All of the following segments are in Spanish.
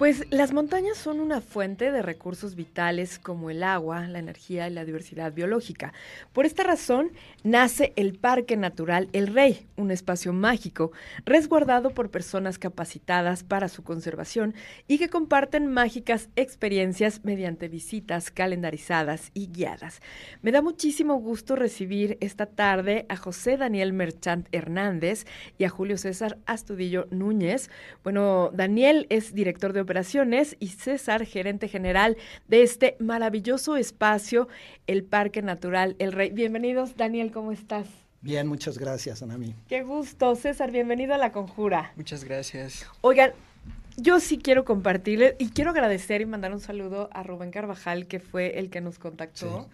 Pues las montañas son una fuente de recursos vitales como el agua, la energía y la diversidad biológica. Por esta razón nace el Parque Natural El Rey, un espacio mágico resguardado por personas capacitadas para su conservación y que comparten mágicas experiencias mediante visitas calendarizadas y guiadas. Me da muchísimo gusto recibir esta tarde a José Daniel Merchant Hernández y a Julio César Astudillo Núñez. Bueno, Daniel es director de Operaciones y César, gerente general de este maravilloso espacio, el Parque Natural El Rey. Bienvenidos, Daniel, ¿cómo estás? Bien, muchas gracias, Anami. Qué gusto, César, bienvenido a La Conjura. Muchas gracias. Oigan, yo sí quiero compartirles y quiero agradecer y mandar un saludo a Rubén Carvajal, que fue el que nos contactó.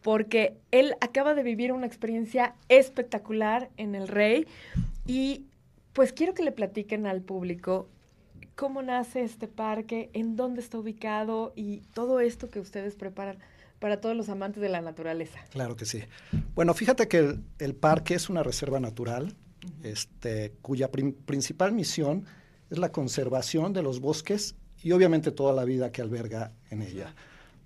Porque él acaba de vivir una experiencia espectacular en El Rey y pues quiero que le platiquen al público cómo nace este parque, en dónde está ubicado y todo esto que ustedes preparan para todos los amantes de la naturaleza. Claro que sí. Bueno, fíjate que el, el parque es una reserva natural, este, cuya prim- principal misión es la conservación de los bosques y obviamente toda la vida que alberga en ella.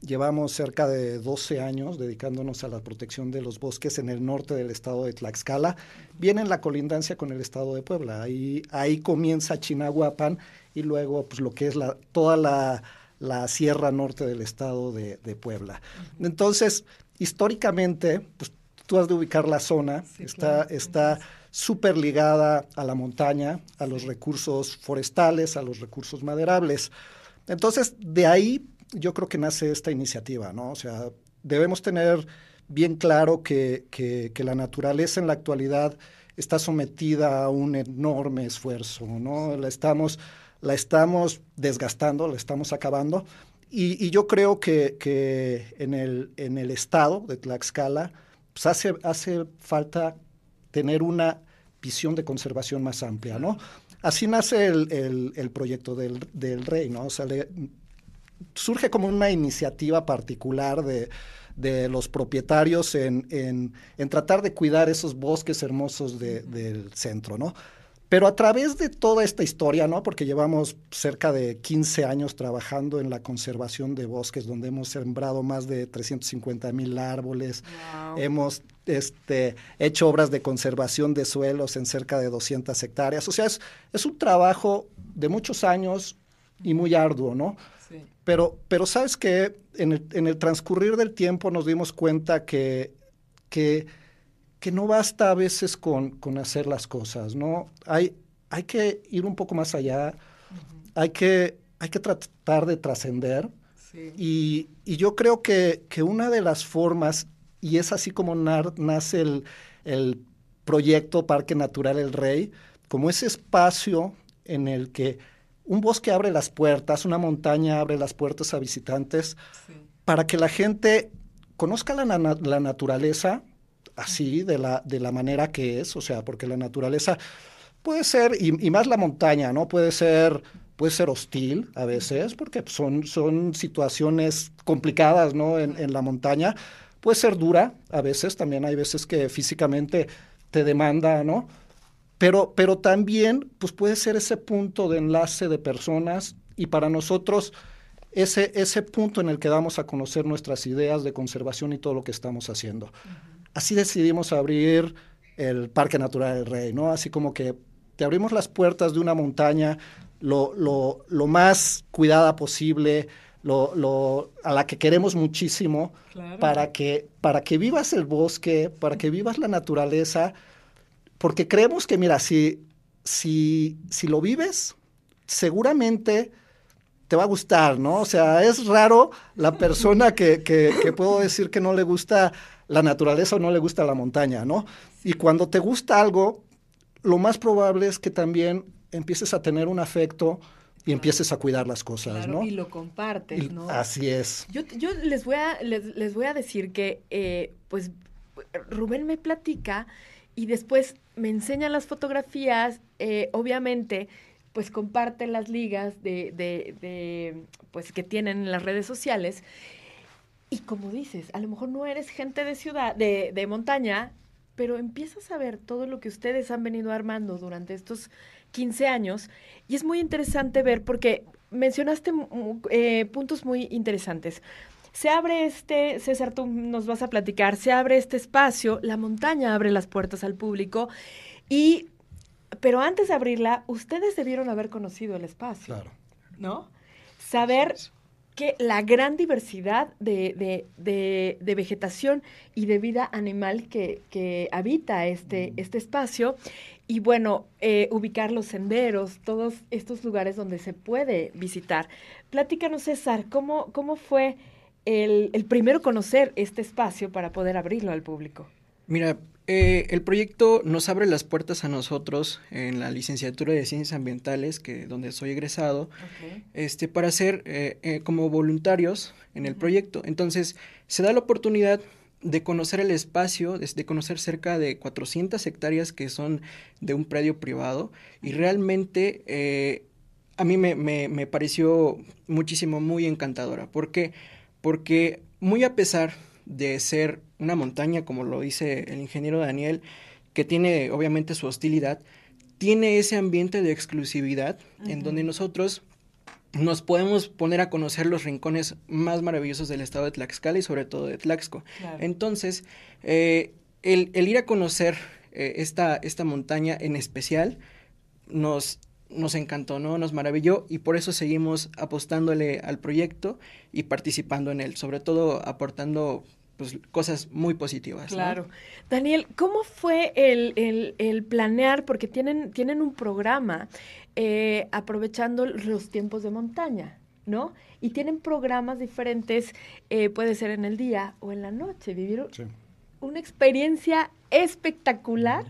Llevamos cerca de 12 años dedicándonos a la protección de los bosques en el norte del estado de Tlaxcala, bien en la colindancia con el estado de Puebla. Ahí, ahí comienza Chinahuapan y luego pues, lo que es la, toda la, la sierra norte del estado de, de Puebla. Entonces, históricamente, pues tú has de ubicar la zona, Sí, está, claro. está súper ligada a la montaña, a los recursos forestales, a los recursos maderables. Entonces, de ahí yo creo que nace esta iniciativa, ¿no? O sea, debemos tener bien claro que, que- que la naturaleza en la actualidad está sometida a un enorme esfuerzo, ¿no? La estamos, la estamos desgastando, la estamos acabando. Y, y yo creo que, que en, el, en el estado de Tlaxcala pues hace, hace falta tener una visión de conservación más amplia, ¿no? Así nace el, el- el proyecto del, del rey, ¿no? O sea, le- surge como una iniciativa particular de, de los propietarios en, en- en tratar de cuidar esos bosques hermosos de- del centro, ¿no? Pero a través de toda esta historia, ¿no? Porque llevamos cerca de 15 años trabajando en la conservación de bosques, donde hemos sembrado más de 350 mil árboles, Wow. hemos este, hecho obras de conservación de suelos en cerca de 200 hectáreas. O sea, es, es un trabajo de muchos años y muy arduo, ¿no? Pero, pero sabes que en el, en el transcurrir del tiempo nos dimos cuenta que, que, que no basta a veces con, con hacer las cosas, ¿no? Hay, hay que ir un poco más allá, hay, que, hay que tratar de trascender. Sí. Y, y yo creo que, que una de las formas, y es así como nar- nace el, el proyecto Parque Natural El Rey, como ese espacio en el que un bosque abre las puertas, una montaña abre las puertas a visitantes, Sí. para que la gente conozca la, na- la naturaleza así, de la, de la manera que es, o sea, porque la naturaleza puede ser, y, y más la montaña, ¿no? Puede ser, puede ser hostil a veces, porque son, son situaciones complicadas, ¿no? En, en la montaña. Puede ser dura a veces, también hay veces que físicamente te demanda, ¿no? Pero, pero también, pues puede ser ese punto de enlace de personas y para nosotros ese, ese punto en el que damos a conocer nuestras ideas de conservación y todo lo que estamos haciendo. Así decidimos abrir el Parque Natural del Rey, ¿no? Así como que te abrimos las puertas de una montaña lo, lo, lo más cuidada posible, lo, lo, a la que queremos muchísimo, Claro. para que, para que vivas el bosque, para que vivas la naturaleza, porque creemos que, mira, si, si, si lo vives, seguramente te va a gustar, ¿no? O sea, es raro la persona que, que, que puedo decir que no le gusta la naturaleza o no le gusta la montaña, ¿no? Y cuando te gusta algo, lo más probable es que también empieces a tener un afecto y empieces a cuidar las cosas, Claro, ¿no? Y lo compartes, Y- ¿no? Así es. Yo, yo les voy a, les, les voy a decir que, eh, pues, Rubén me platica y después me enseña las fotografías, eh, obviamente, pues comparte las ligas de, de, pues, que tienen en las redes sociales. Y como dices, a lo mejor no eres gente de ciudad, de, de montaña, pero empiezas a ver todo lo que ustedes han venido armando durante estos 15 años y es muy interesante ver porque mencionaste eh, puntos muy interesantes. Se abre este, César, tú nos vas a platicar, se abre este espacio, la montaña abre las puertas al público y, pero antes de abrirla, ustedes debieron haber conocido el espacio. Claro. ¿No? Saber que la gran diversidad de, vegetación y de vida animal que, habita este, mm. este espacio y bueno, eh, ubicar los senderos, todos estos lugares donde se puede visitar. Platícanos, César, ¿cómo, cómo fue el, el primero conocer este espacio para poder abrirlo al público? Mira, eh, el proyecto nos abre las puertas a nosotros en la licenciatura de Ciencias Ambientales, que donde soy egresado, este, para ser eh, eh, como voluntarios en el proyecto. Entonces, se da la oportunidad de conocer el espacio, de, conocer cerca de 400 hectáreas que son de un predio privado y realmente a mí me, me, me, pareció muchísimo, muy encantadora. ¿Por qué? Porque muy a pesar de ser una montaña, como lo dice el ingeniero Daniel, que tiene obviamente su hostilidad, tiene ese ambiente de exclusividad en donde nosotros nos podemos poner a conocer los rincones más maravillosos del estado de Tlaxcala y sobre todo de Tlaxco. Entonces, eh, el, ir a conocer eh, esta, esta montaña en especial nos, nos encantó, ¿no? Nos maravilló y por eso seguimos apostándole al proyecto y participando en él, sobre todo aportando pues, cosas muy positivas. Claro. Daniel, ¿cómo fue el, planear? Porque tienen, tienen un programa eh, aprovechando los tiempos de montaña, ¿no? Y tienen programas diferentes, eh, puede ser en el día o en la noche, vivir una experiencia espectacular.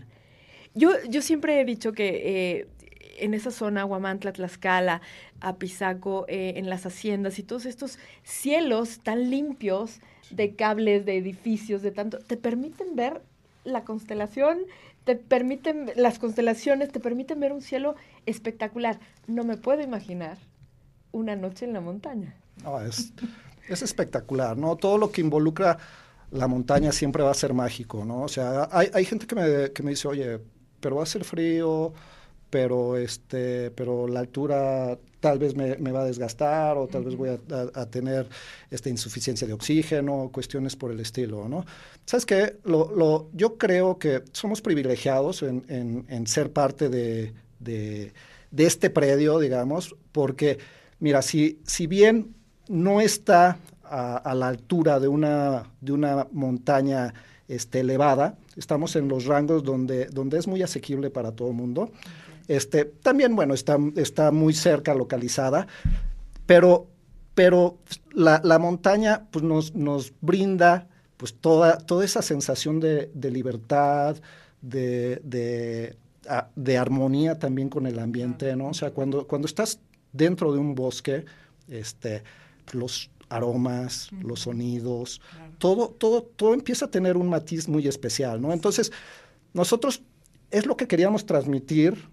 Yo, yo siempre he dicho que eh, en esa zona, Huamantla, Tlaxcala, Apizaco, en las haciendas y todos estos cielos tan limpios, de cables, de edificios, de tanto, te permiten ver la constelación, te permiten, las constelaciones te permiten ver un cielo espectacular. No me puedo imaginar una noche en la montaña. es, es espectacular, ¿no? Todo lo que involucra la montaña siempre va a ser mágico, ¿no? O sea, hay, hay gente que me, que me dice, oye, pero va a ser frío, pero este pero la altura tal vez me, va a desgastar o tal vez voy a, tener esta insuficiencia de oxígeno, cuestiones por el estilo, ¿no? ¿Sabes qué? Lo, yo creo que somos privilegiados en, ser parte de, este predio, digamos, porque, mira, si, si bien no está a, la altura de una, de una montaña este, elevada, estamos en los rangos donde, donde es muy asequible para todo el mundo. Este, también, bueno, está, está muy cerca localizada, pero, pero la, la montaña pues, nos, nos brinda pues, toda, toda esa sensación de, de libertad, de, de, de, armonía también con el ambiente, ¿no? O sea, cuando, cuando estás dentro de un bosque, este, los aromas, los sonidos, todo, todo, todo empieza a tener un matiz muy especial, ¿no? Entonces, nosotros es lo que queríamos transmitir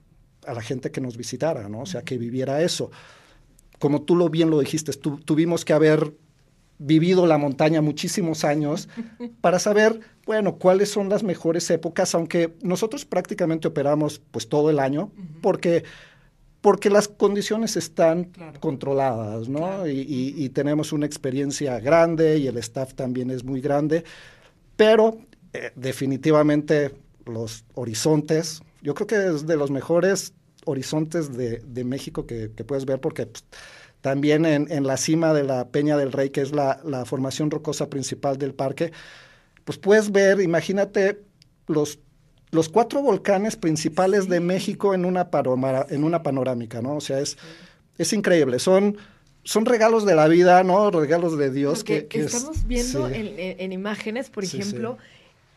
a la gente que nos visitara, ¿no? O sea, que viviera eso. Como tú lo bien lo dijiste, tuvimos que haber vivido la montaña muchísimos años para saber, bueno, cuáles son las mejores épocas, aunque nosotros prácticamente operamos pues todo el año, porque, porque las condiciones están controladas, ¿no? Y, tenemos una experiencia grande y el staff también es muy grande, pero eh, definitivamente los horizontes yo creo que es de los mejores horizontes de, México que, puedes ver porque pues, también en, la cima de la Peña del Rey, que es la, formación rocosa principal del parque, pues puedes ver, imagínate los, los cuatro volcanes principales de México en una, en una panorámica, ¿no? O sea, es, es increíble, son son regalos de la vida, ¿no? Regalos de Dios. que, estamos viendo en, imágenes, por ejemplo,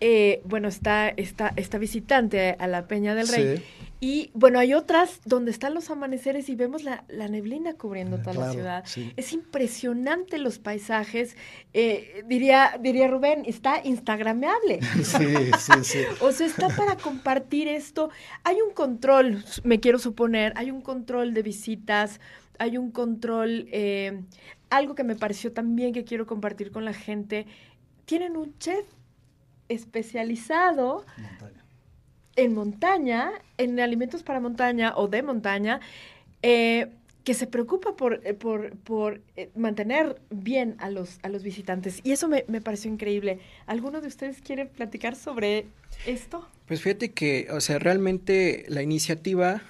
eh, bueno, está esta, esta visitante a la Peña del Rey. Y bueno, hay otras donde están los amaneceres y vemos la, neblina cubriendo toda la ciudad. Es impresionante los paisajes. Eh, diría, diría Rubén, está instagrameable. Sí, sí, sí. o sea, está para compartir esto. Hay un control, me quiero suponer, hay un control de visitas, hay un control, eh, algo que me pareció también que quiero compartir con la gente. Tienen un chef especializado en montaña, en alimentos para montaña o de montaña, eh, que se preocupa por, eh, por, por eh, mantener bien a los, a los visitantes. Y eso me, me pareció increíble. ¿Alguno de ustedes quiere platicar sobre esto? Pues fíjate que, o sea, realmente la iniciativa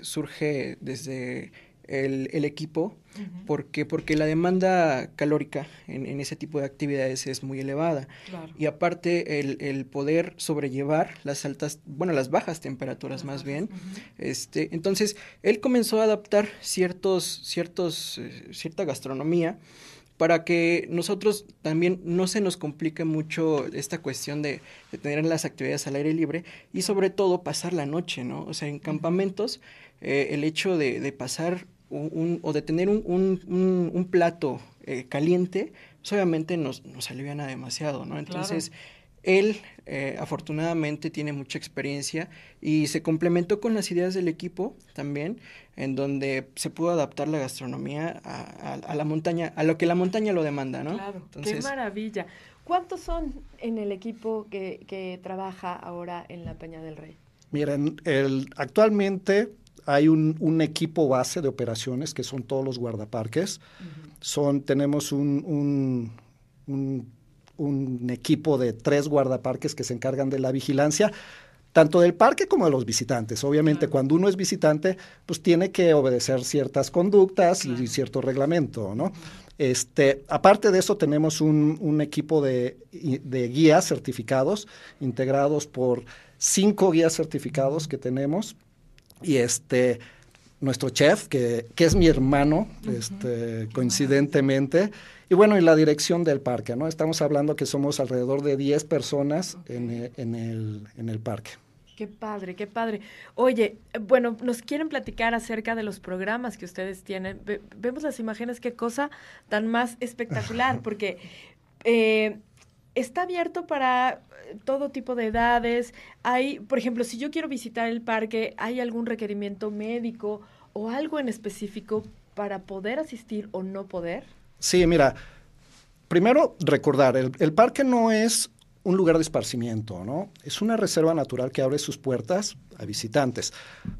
surge desde el, equipo, porque, porque la demanda calórica en, ese tipo de actividades es muy elevada. Y aparte el, poder sobrellevar las altas, bueno, las bajas temperaturas más bien. este, entonces, él comenzó a adaptar ciertos, ciertos, eh, cierta gastronomía para que nosotros también no se nos complique mucho esta cuestión de, tener las actividades al aire libre y sobre todo pasar la noche, ¿no? O sea, en campamentos, eh, el hecho de, de pasar o de tener un, plato eh, caliente, pues obviamente nos, nos aliviana demasiado, ¿no? Entonces, él eh, afortunadamente tiene mucha experiencia y se complementó con las ideas del equipo también, en donde se pudo adaptar la gastronomía a, la montaña, a lo que la montaña lo demanda, ¿no? Claro, qué maravilla. ¿Cuántos son en el equipo que, que trabaja ahora en la Peña del Rey? Miren, el, actualmente hay un, equipo base de operaciones que son todos los guardaparques. son, tenemos un, un, equipo de tres guardaparques que se encargan de la vigilancia, tanto del parque como de los visitantes. Obviamente, cuando uno es visitante, pues tiene que obedecer ciertas conductas y cierto reglamento, ¿no? Este, aparte de eso, tenemos un, equipo de, de, guías certificados, integrados por cinco guías certificados que tenemos y este nuestro chef, que, que es mi hermano, este, coincidentemente, y bueno, y la dirección del parque, ¿no? Estamos hablando que somos alrededor de 10 personas en, e, en, el, en el parque. Qué padre, qué padre. Oye, bueno, nos quieren platicar acerca de los programas que ustedes tienen. vemos las imágenes, qué cosa tan más espectacular, porque eh, está abierto para eh, todo tipo de edades. Hay, por ejemplo, si yo quiero visitar el parque, ¿hay algún requerimiento médico o algo en específico para poder asistir o no poder? Sí, mira, primero recordar, el, parque no es un lugar de esparcimiento, ¿no? Es una reserva natural que abre sus puertas a visitantes.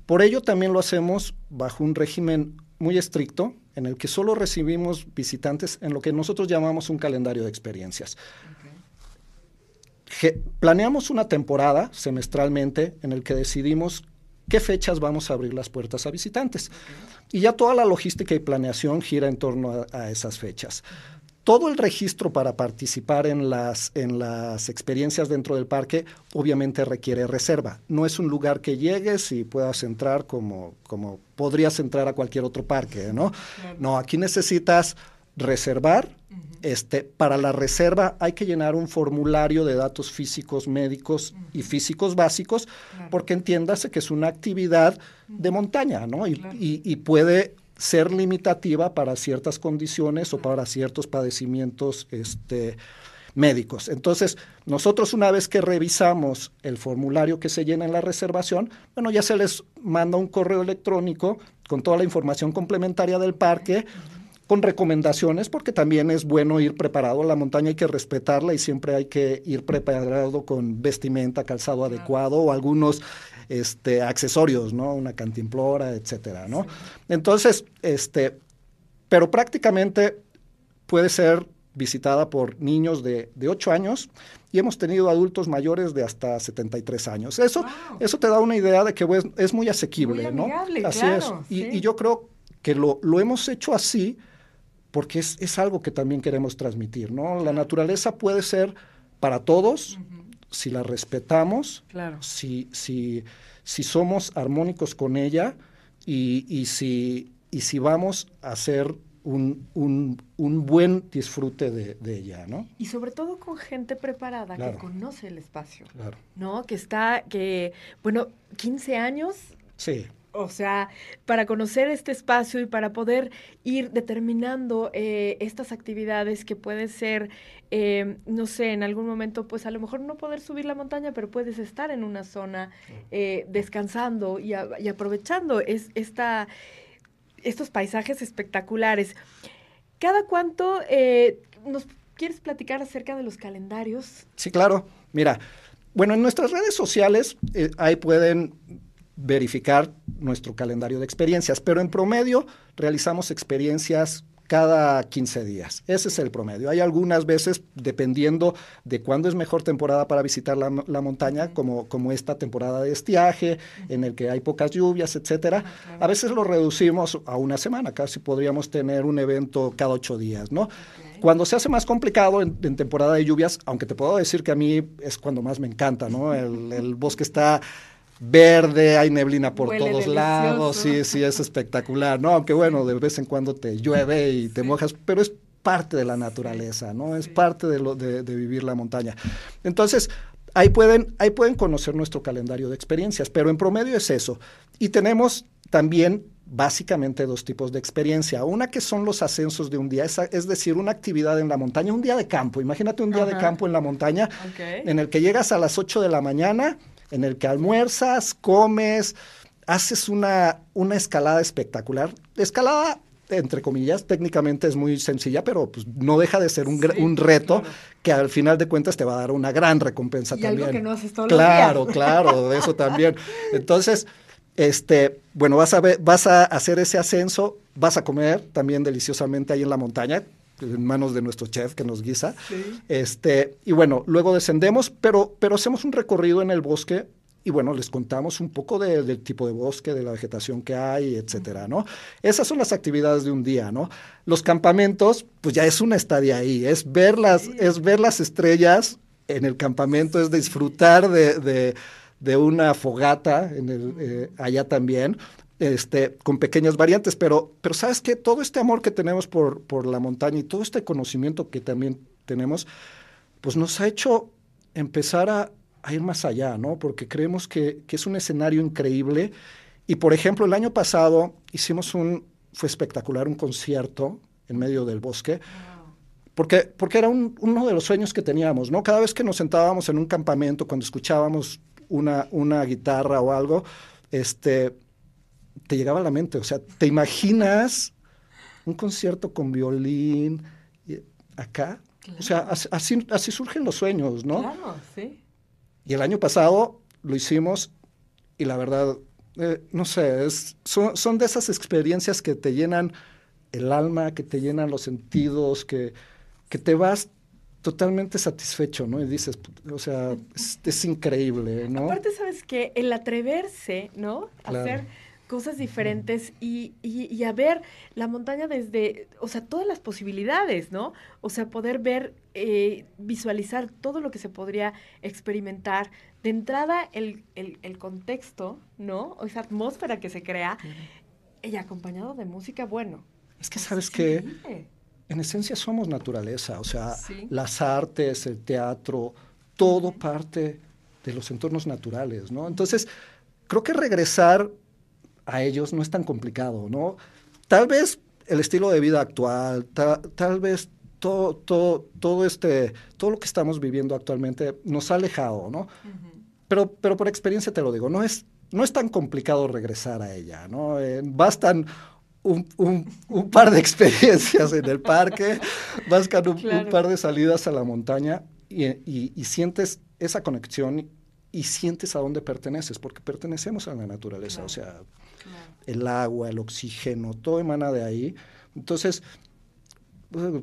Por ello también lo hacemos bajo un régimen muy estricto en el que solo recibimos visitantes en lo que nosotros llamamos un calendario de experiencias planeamos una temporada semestralmente en el que decidimos qué fechas vamos a abrir las puertas a visitantes. Y ya toda la logística y planeación gira en torno a, esas fechas. Todo el registro para participar en las, en las experiencias dentro del parque obviamente requiere reserva. No es un lugar que llegues y puedas entrar como, como podrías entrar a cualquier otro parque, ¿no? No, aquí necesitas reservar. Este, para la reserva hay que llenar un formulario de datos físicos, médicos y físicos básicos, porque entiéndase que es una actividad de montaña, ¿no? Y, puede ser limitativa para ciertas condiciones o para ciertos padecimientos este, médicos. Entonces, nosotros una vez que revisamos el formulario que se llena en la reservación, bueno, ya se les manda un correo electrónico con toda la información complementaria del parque con recomendaciones, porque también es bueno ir preparado. La montaña hay que respetarla y siempre hay que ir preparado con vestimenta, calzado adecuado o algunos este, accesorios, ¿no? Una cantimplora, etcétera, ¿no? Entonces, este, pero prácticamente puede ser visitada por niños de, de 8 años y hemos tenido adultos mayores de hasta 73 años. Eso, eso te da una idea de que es muy asequible, ¿no? Así es. Y, y, yo creo que lo, lo hemos hecho así porque es, algo que también queremos transmitir, ¿no? La naturaleza puede ser para todos si la respetamos, si, si, si somos armónicos con ella y, si, y si vamos a hacer un, buen disfrute de, ella, ¿no? Y sobre todo con gente preparada que conoce el espacio, ¿no? Que está, que, bueno, 15 años. Sí. O sea, para conocer este espacio y para poder ir determinando eh, estas actividades que puede ser, eh, no sé, en algún momento, pues a lo mejor no poder subir la montaña, pero puedes estar en una zona eh, descansando y, aprovechando es, esta, estos paisajes espectaculares. ¿Cada cuánto nos quieres platicar acerca de los calendarios? Sí, claro. Mira, bueno, en nuestras redes sociales eh, ahí pueden verificar nuestro calendario de experiencias, pero en promedio realizamos experiencias cada 15 días. Ese es el promedio. Hay algunas veces, dependiendo de cuándo es mejor temporada para visitar la, montaña, como, como esta temporada de estiaje, en el que hay pocas lluvias, etcétera. A veces lo reducimos a una semana, casi podríamos tener un evento cada ocho días, ¿no? Cuando se hace más complicado en, temporada de lluvias, aunque te puedo decir que a mí es cuando más me encanta, ¿no? El, el bosque está verde, hay neblina por todos lados, sí, sí, es espectacular, ¿no? Aunque bueno, de vez en cuando te llueve y te mojas, pero es parte de la naturaleza, ¿no? Es parte de, lo, de, vivir la montaña. Entonces, ahí pueden, ahí pueden conocer nuestro calendario de experiencias, pero en promedio es eso. Y tenemos también básicamente dos tipos de experiencia. Una que son los ascensos de un día, es, decir, una actividad en la montaña, un día de campo. Imagínate un día de campo en la montaña en el que llegas a las 8 de la mañana en el que almuerzas, comes, haces una, una escalada espectacular. Escalada, entre comillas, técnicamente es muy sencilla, pero pues, no deja de ser un, un reto que al final de cuentas te va a dar una gran recompensa y también. Algo que no haces todos claro, los días. claro, de eso también. Entonces, este, bueno, vas a, ver, vas a hacer ese ascenso, vas a comer también deliciosamente ahí en la montaña, en manos de nuestro chef que nos guisa. Este, y bueno, luego descendemos, pero, pero hacemos un recorrido en el bosque y bueno, les contamos un poco del tipo de bosque, de la vegetación que hay, etcétera, ¿no? Esas son las actividades de un día, ¿no? Los campamentos, pues ya es una estadía ahí, es ver las, es ver las estrellas en el campamento, es disfrutar de, una fogata en el, eh, allá también, este, con pequeñas variantes, pero, pero sabes que todo este amor que tenemos por, por la montaña y todo este conocimiento que también tenemos, pues nos ha hecho empezar a, ir más allá, ¿no? Porque creemos que, es un escenario increíble. Y por ejemplo, el año pasado hicimos un, fue espectacular, un concierto en medio del bosque. Porque, porque era uno de los sueños que teníamos, ¿no? Cada vez que nos sentábamos en un campamento, cuando escuchábamos una, una guitarra o algo, este, te llegaba a la mente. O sea, ¿te imaginas un concierto con violín acá? O sea, así, así surgen los sueños, ¿no? Claro, sí. Y el año pasado lo hicimos y la verdad, eh, no sé, es, son, son, de esas experiencias que te llenan el alma, que te llenan los sentidos, que, que te vas totalmente satisfecho, ¿no? Y dices, o sea, es, increíble, ¿no? Aparte, ¿sabes qué? El atreverse, ¿no? Hacer cosas diferentes y, y, a ver la montaña desde, o sea, todas las posibilidades, ¿no? O sea, poder ver, eh, visualizar todo lo que se podría experimentar. De entrada, el, el, contexto, ¿no? O esa atmósfera que se crea, y acompañado de música, bueno. Es que, ¿sabes qué? En esencia somos naturaleza, o sea, las artes, el teatro, todo parte de los entornos naturales, ¿no? Entonces, creo que regresar a ellos no es tan complicado, ¿no? Tal vez el estilo de vida actual, tal vez todo, todo, todo, este, todo lo que estamos viviendo actualmente nos ha alejado, ¿no? pero, pero por experiencia te lo digo, no es, no es tan complicado regresar a ella, ¿no? Eh, bastan un, un, par de experiencias en el parque, bastan un, par de salidas a la montaña y, y, y sientes esa conexión y sientes a dónde perteneces, porque pertenecemos a la naturaleza, o sea, el agua, el oxígeno, todo emana de ahí. Entonces,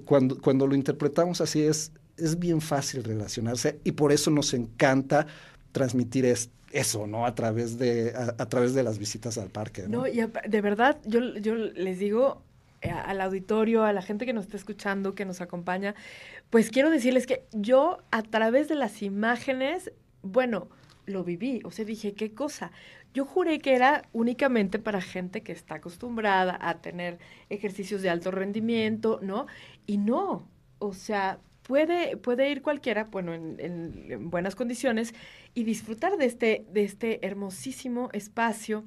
cuando, cuando lo interpretamos así es, es bien fácil relacionarse y por eso nos encanta transmitir eso, ¿no? A través de, a, través de las visitas al parque. No, y de verdad, yo, yo les digo eh, al auditorio, a la gente que nos está escuchando, que nos acompaña, pues quiero decirles que yo a través de las imágenes, bueno, lo viví, o sea, dije, ¿qué cosa? Yo juré que era únicamente para gente que está acostumbrada a tener ejercicios de alto rendimiento, ¿no? Y no, o sea, puede, puede ir cualquiera, bueno, en, buenas condiciones y disfrutar de este, de este hermosísimo espacio.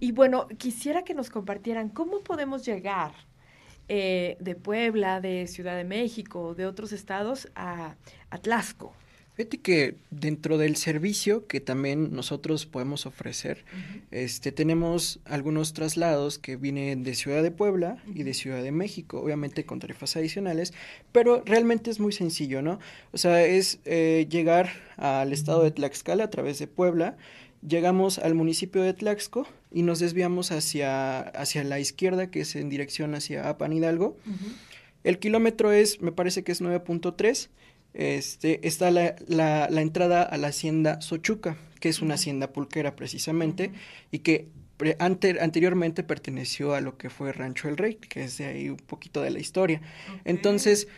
Y bueno, quisiera que nos compartieran cómo podemos llegar eh, de Puebla, de Ciudad de México, de otros estados a, a Tlaxco. Fíjate que dentro del servicio que también nosotros podemos ofrecer, este, tenemos algunos traslados que vienen de Ciudad de Puebla y de Ciudad de México, obviamente con tarifas adicionales, pero realmente es muy sencillo, ¿no? O sea, es eh, llegar al estado de Tlaxcala a través de Puebla, llegamos al municipio de Tlaxco y nos desviamos hacia, hacia la izquierda, que es en dirección hacia Apan Hidalgo. El kilómetro es, me parece que es 9.3 este, está la, la, la, entrada a la hacienda Sochuca, que es una hacienda pulquera precisamente, y que anteriormente perteneció a lo que fue Rancho El Rey, que es de ahí un poquito de la historia. Entonces,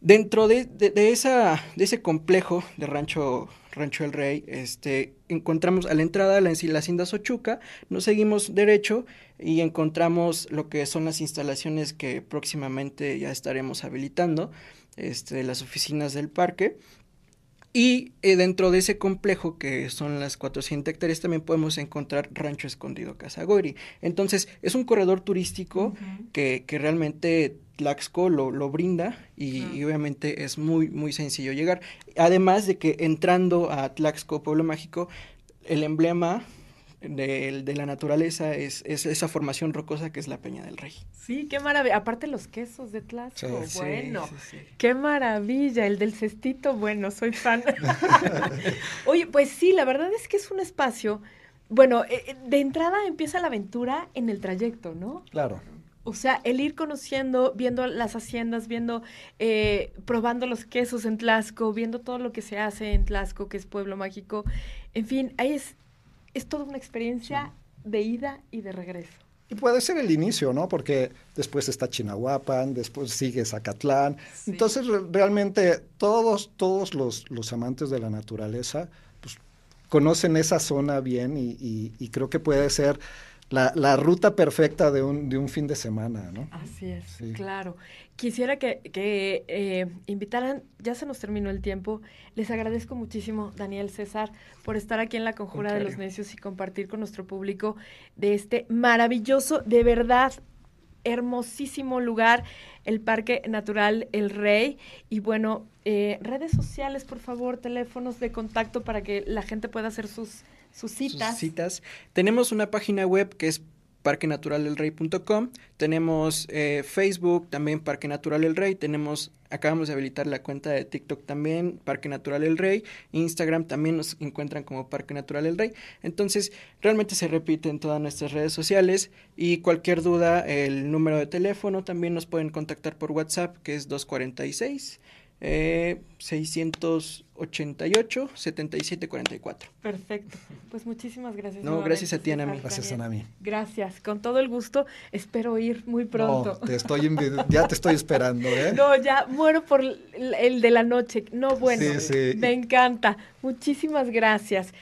dentro de, de, esa, de ese complejo de Rancho, Rancho El Rey, este, encontramos a la entrada la, la hacienda Sochuca, nos seguimos derecho y encontramos lo que son las instalaciones que próximamente ya estaremos habilitando este, las oficinas del parque. Y eh, dentro de ese complejo, que son las 400 hectáreas, también podemos encontrar Rancho Escondido Casagori. Entonces, es un corredor turístico que, que, realmente Tlaxco lo, lo brinda y, y, obviamente es muy, muy sencillo llegar. Además de que entrando a Tlaxco, Pueblo Mágico, el emblema de, de, la naturaleza es, es, esa formación rocosa que es la Peña del Rey. Sí, qué maravilla. Aparte los quesos de Tlaxco, sí, bueno, sí, sí, qué maravilla. El del cestito, bueno, soy fan. Oye, pues sí, la verdad es que es un espacio, bueno, eh, eh, de entrada empieza la aventura en el trayecto, ¿no? Claro. O sea, el ir conociendo, viendo las haciendas, viendo, eh, probando los quesos en Tlaxco, viendo todo lo que se hace en Tlaxco, que es pueblo mágico. En fin, ahí es es toda una experiencia sí. de ida y de regreso. Y puede ser el inicio, ¿no? Porque después está Chinahuapan, después sigue Zacatlán. Sí. Entonces, re realmente todos, todos los, los, amantes de la naturaleza pues, conocen esa zona bien y, y, y creo que puede ser la, la, ruta perfecta de un, de un fin de semana, ¿no? Así es, sí. claro. Quisiera que, que eh, invitaran, ya se nos terminó el tiempo, les agradezco muchísimo, Daniel César, por estar aquí en la Conjura okay. de los Necios y compartir con nuestro público de este maravilloso, de verdad, hermosísimo lugar, el Parque Natural El Rey. Y bueno, eh, redes sociales, por favor, teléfonos de contacto para que la gente pueda hacer sus sus citas. Sus citas. Tenemos una página web que es parquenaturalelrey.com, tenemos eh, Facebook, también Parque Natural El Rey, tenemos, acabamos de habilitar la cuenta de TikTok también, Parque Natural El Rey, Instagram también nos encuentran como Parque Natural El Rey, entonces realmente se repite en todas nuestras redes sociales. Y cualquier duda, el número de teléfono también nos pueden contactar por WhatsApp que es 246 eh, 688 7744. Perfecto. Pues muchísimas gracias. No, gracias a ti, Anami. Gracias, Anami. Gracias. Con todo el gusto. Espero ir muy pronto. No, te estoy ya te estoy esperando, ¿eh? No, ya muero por el de la noche. No, bueno. Sí, sí. Me encanta. Muchísimas gracias.